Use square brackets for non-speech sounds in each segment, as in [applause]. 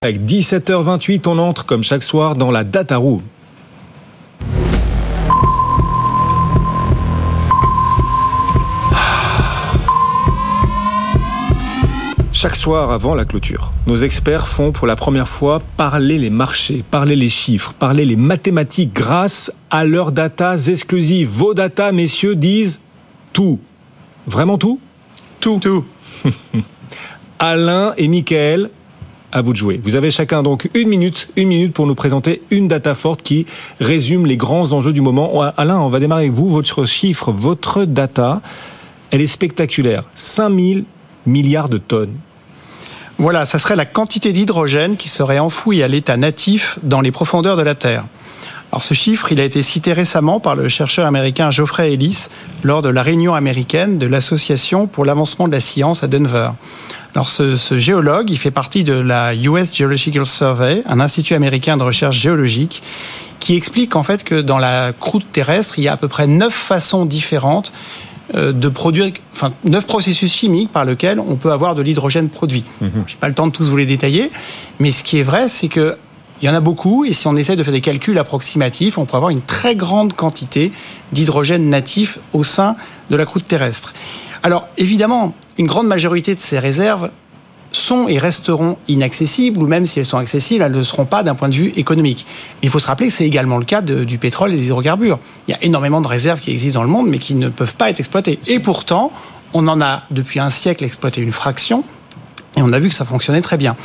Avec 17h28, on entre comme chaque soir dans la Data Room. Chaque soir avant la clôture, nos experts font pour la première fois parler les marchés, parler les chiffres, parler les mathématiques grâce à leurs datas exclusives. Vos datas, messieurs, disent tout. Vraiment tout Tout? Tout. [laughs] Alain et Michael, à vous de jouer. Vous avez chacun donc une minute, une minute pour nous présenter une data forte qui résume les grands enjeux du moment. Alain, on va démarrer avec vous. Votre chiffre, votre data, elle est spectaculaire. 5000 milliards de tonnes. Voilà, ça serait la quantité d'hydrogène qui serait enfouie à l'état natif dans les profondeurs de la Terre. Alors ce chiffre, il a été cité récemment par le chercheur américain Geoffrey Ellis lors de la réunion américaine de l'Association pour l'avancement de la science à Denver. Alors ce, géologue, il fait partie de la US Geological Survey, un institut américain de recherche géologique, qui explique en fait que dans la croûte terrestre, il y a à peu près neuf façons différentes euh, de produire, enfin, neuf processus chimiques par lesquels on peut avoir de l'hydrogène produit. Mhm. Je n'ai pas le temps de tous vous les détailler, mais ce qui est vrai, c'est que il y en a beaucoup, et si on essaie de faire des calculs approximatifs, on pourrait avoir une très grande quantité d'hydrogène natif au sein de la croûte terrestre. Alors, évidemment, une grande majorité de ces réserves sont et resteront inaccessibles, ou même si elles sont accessibles, elles ne seront pas d'un point de vue économique. il faut se rappeler que c'est également le cas du pétrole et des hydrocarbures. Il y a énormément de réserves qui existent dans le monde, mais qui ne peuvent pas être exploitées. Et pourtant, on en a depuis un siècle exploité une fraction, et on a vu que ça fonctionnait très bien.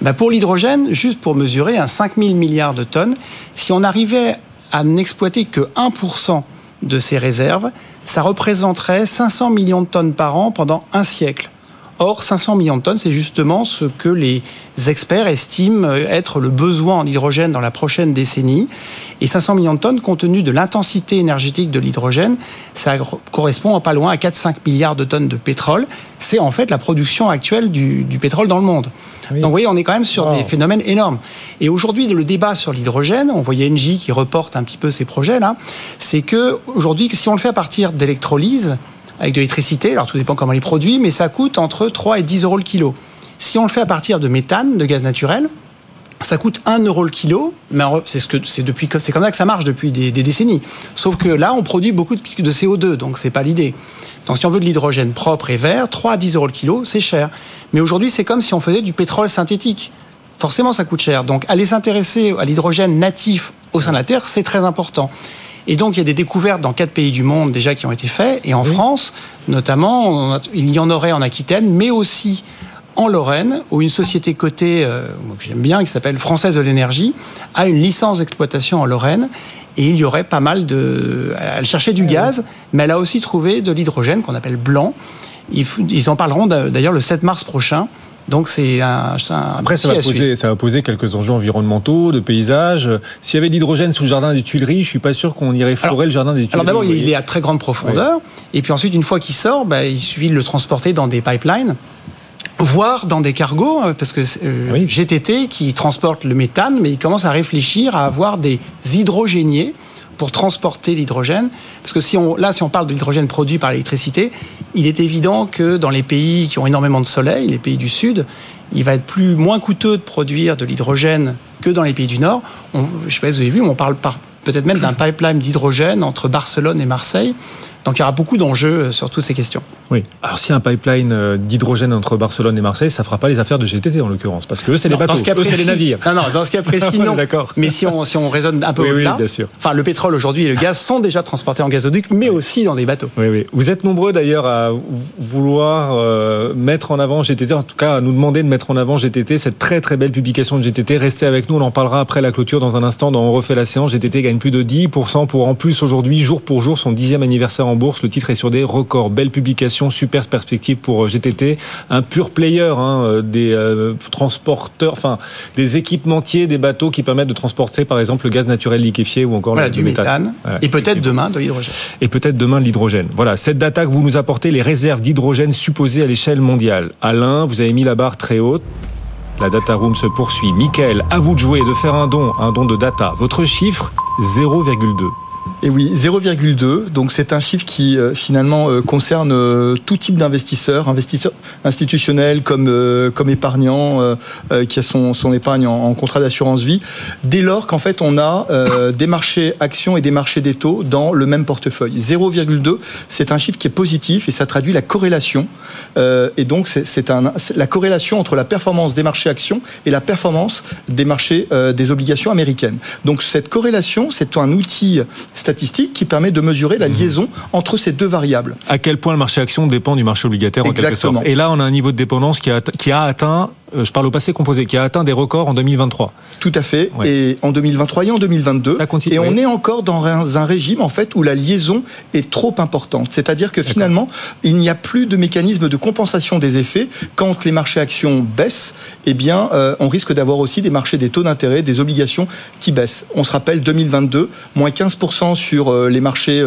Ben pour l'hydrogène, juste pour mesurer, un 5 000 milliards de tonnes, si on arrivait à n'exploiter que 1% de ces réserves, ça représenterait 500 millions de tonnes par an pendant un siècle. Or, 500 millions de tonnes, c'est justement ce que les experts estiment être le besoin en hydrogène dans la prochaine décennie. Et 500 millions de tonnes, compte tenu de l'intensité énergétique de l'hydrogène, ça correspond à pas loin à 4-5 milliards de tonnes de pétrole. C'est en fait la production actuelle du, pétrole dans le monde. Donc vous voyez, on est quand même sur des phénomènes énormes. Et aujourd'hui, le débat sur l'hydrogène, on voyait Engie qui reporte un petit peu ces projets-là, c'est que aujourd'hui, si on le fait à partir d'électrolyse, avec de l'électricité, alors tout dépend comment les produit, mais ça coûte entre 3 et 10 euros le kilo. Si on le fait à partir de méthane, de gaz naturel, ça coûte 1 euro le kilo, mais c'est ce que depuis c'est comme ça que ça marche depuis des, décennies. Sauf que là, on produit beaucoup de, de CO2, donc c'est pas l'idée. Donc si on veut de l'hydrogène propre et vert, 3 à 10 euros le kilo, c'est cher. Mais aujourd'hui, c'est comme si on faisait du pétrole synthétique. Forcément, ça coûte cher. Donc aller s'intéresser à l'hydrogène natif au sein de la Terre, c'est très important. Et donc, il y a des découvertes dans quatre pays du monde déjà qui ont été faites. Et en France, notamment, il y en aurait en Aquitaine, mais aussi en Lorraine, où une société cotée, euh, que j'aime bien, qui s'appelle Française de l'énergie, a une licence d'exploitation en Lorraine. Et il y aurait pas mal de... Elle cherchait du ah gaz, mais elle a aussi trouvé de l'hydrogène qu'on appelle blanc. Ils en parleront d'ailleurs le 7 mars prochain. Donc c'est un, Après, ça va, poser, ça va poser quelques enjeux environnementaux, de paysage. S'il y avait de l'hydrogène sous le jardin des Tuileries, je suis pas sûr qu'on irait forer le jardin des Tuileries. Alors d'abord, il est à très grande profondeur. Et puis ensuite, une fois qu'il sort, bah, il suffit de le transporter dans des pipelines voire dans des cargos, euh, parce que euh, GTT qui transporte le méthane, mais il commence à réfléchir à avoir des hydrogéniers pour transporter l'hydrogène. Parce que si on, là, si on parle de l'hydrogène produit par l'électricité, il est évident que dans les pays qui ont énormément de soleil, les pays du Sud, il va être plus moins coûteux de produire de l'hydrogène que dans les pays du Nord. je ne sais pas si vous avez vu, on parle peut-être même d'un pipeline d'hydrogène entre Barcelone et Marseille. Donc il y aura beaucoup d'enjeux euh, sur toutes ces questions. Oui. Alors si un pipeline euh, d'hydrogène entre Barcelone et Marseille, ça fera pas les affaires de GTT en l'occurrence, parce que eux c'est les bateaux, eux c'est les navires. Non, non, dans ce cas [laughs] précis, non. D'accord. Mais si on, si on raisonne un peu oui, au-delà, oui, bien sûr. enfin le pétrole aujourd'hui et le gaz sont déjà transportés en gazoduc, mais aussi dans des bateaux. Oui, oui. Vous êtes nombreux d'ailleurs à vouloir euh, mettre en avant GTT, en tout cas à nous demander de mettre en avant GTT, cette très très belle publication de GTT. Restez avec nous, on en parlera après la clôture dans un instant. Dans on refait la séance, GTT gagne plus de 10% pour en plus aujourd'hui, jour pour jour, son dixième anniversaire en bourse. Le titre est sur des records. Belle publication, super perspective pour GTT. Un pur player hein, des transporteurs, enfin des équipementiers, des bateaux qui permettent de transporter par exemple le gaz naturel liquéfié ou encore le, du méthane. et peut-être demain de l'hydrogène. Et peut-être demain de l'hydrogène. Voilà, cette data que vous nous apportez, les réserves d'hydrogène supposées à l'échelle mondiale. Alain, vous avez mis la barre très haute. La data room se poursuit. Michael, à vous de jouer, de faire un don, un don de data. Votre chiffre, 0,2. Et oui, 0,2. Donc c'est un chiffre qui euh, finalement euh, concerne euh, tout type d'investisseurs, investisseurs institutionnels comme comme épargnants qui a son, son épargne en, contrat d'assurance vie. Dès lors qu'en fait on a des marchés actions et des marchés des taux dans le même portefeuille. 0,2, c'est un chiffre qui est positif et ça traduit la corrélation. et donc c'est un la corrélation entre la performance des marchés actions et la performance des marchés des obligations américaines. Donc cette corrélation, c'est un outil statistique qui permet de mesurer la mhm. liaison entre ces deux variables. À quel point le marché action dépend du marché obligataire en quelque sorte. Et là, on a un niveau de dépendance qui a, qui a atteint je parle au passé composé, qui a atteint des records en 2023. Tout à fait. Et en 2023 et en 2022. Ça continue, et on est encore dans un régime en fait où la liaison est trop importante. C'est-à-dire que finalement, il n'y a plus de mécanisme de compensation des effets quand les marchés actions baissent. Eh bien, euh, on risque d'avoir aussi des marchés des taux d'intérêt, des obligations qui baissent. On se rappelle 2022, moins 15% sur euh, les marchés,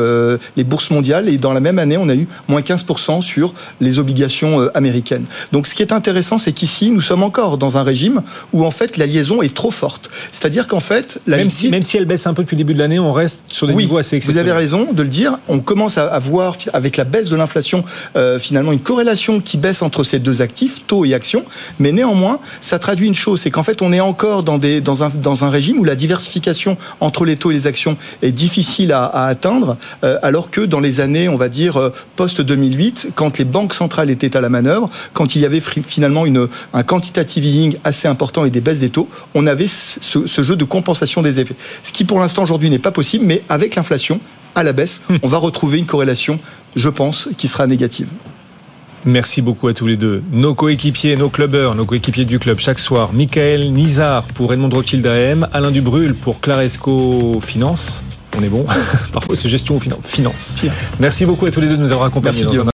les bourses mondiales, et dans la même année, on a eu moins 15% sur les obligations américaines. Donc, ce qui est intéressant, c'est qu'ici, nous sommes encore dans un régime où en fait la liaison est trop forte. C'est-à-dire qu'en fait, la même, si, même si elle baisse un peu depuis le début de l'année, on reste sur des niveaux assez Vous avez raison de le dire. On commence à voir avec la baisse de l'inflation euh, finalement une corrélation qui baisse entre ces deux actifs, taux et actions. Mais néanmoins, ça traduit une chose, c'est qu'en fait on est encore dans, des, dans, un, dans un régime où la diversification entre les taux et les actions est difficile à, atteindre, euh, alors que dans les années, on va dire euh, post 2008, quand les banques centrales étaient à la manœuvre, quand il y avait finalement une, un quantitative easing assez important et des baisses des taux, on avait ce, jeu de compensation des effets. Ce qui pour l'instant aujourd'hui n'est pas possible, mais avec l'inflation à la baisse, hmm. on va retrouver une corrélation, je pense, qui sera négative. Merci beaucoup à tous les deux. Nos coéquipiers, nos clubbers, nos coéquipiers du club chaque soir. Michael Nizar pour Edmond Rothschild AM, Alain Dubrul pour Claresco Finance. On est bon. [laughs] Parfois c'est gestion ou finance. Merci beaucoup à tous les deux de nous avoir accompagnés.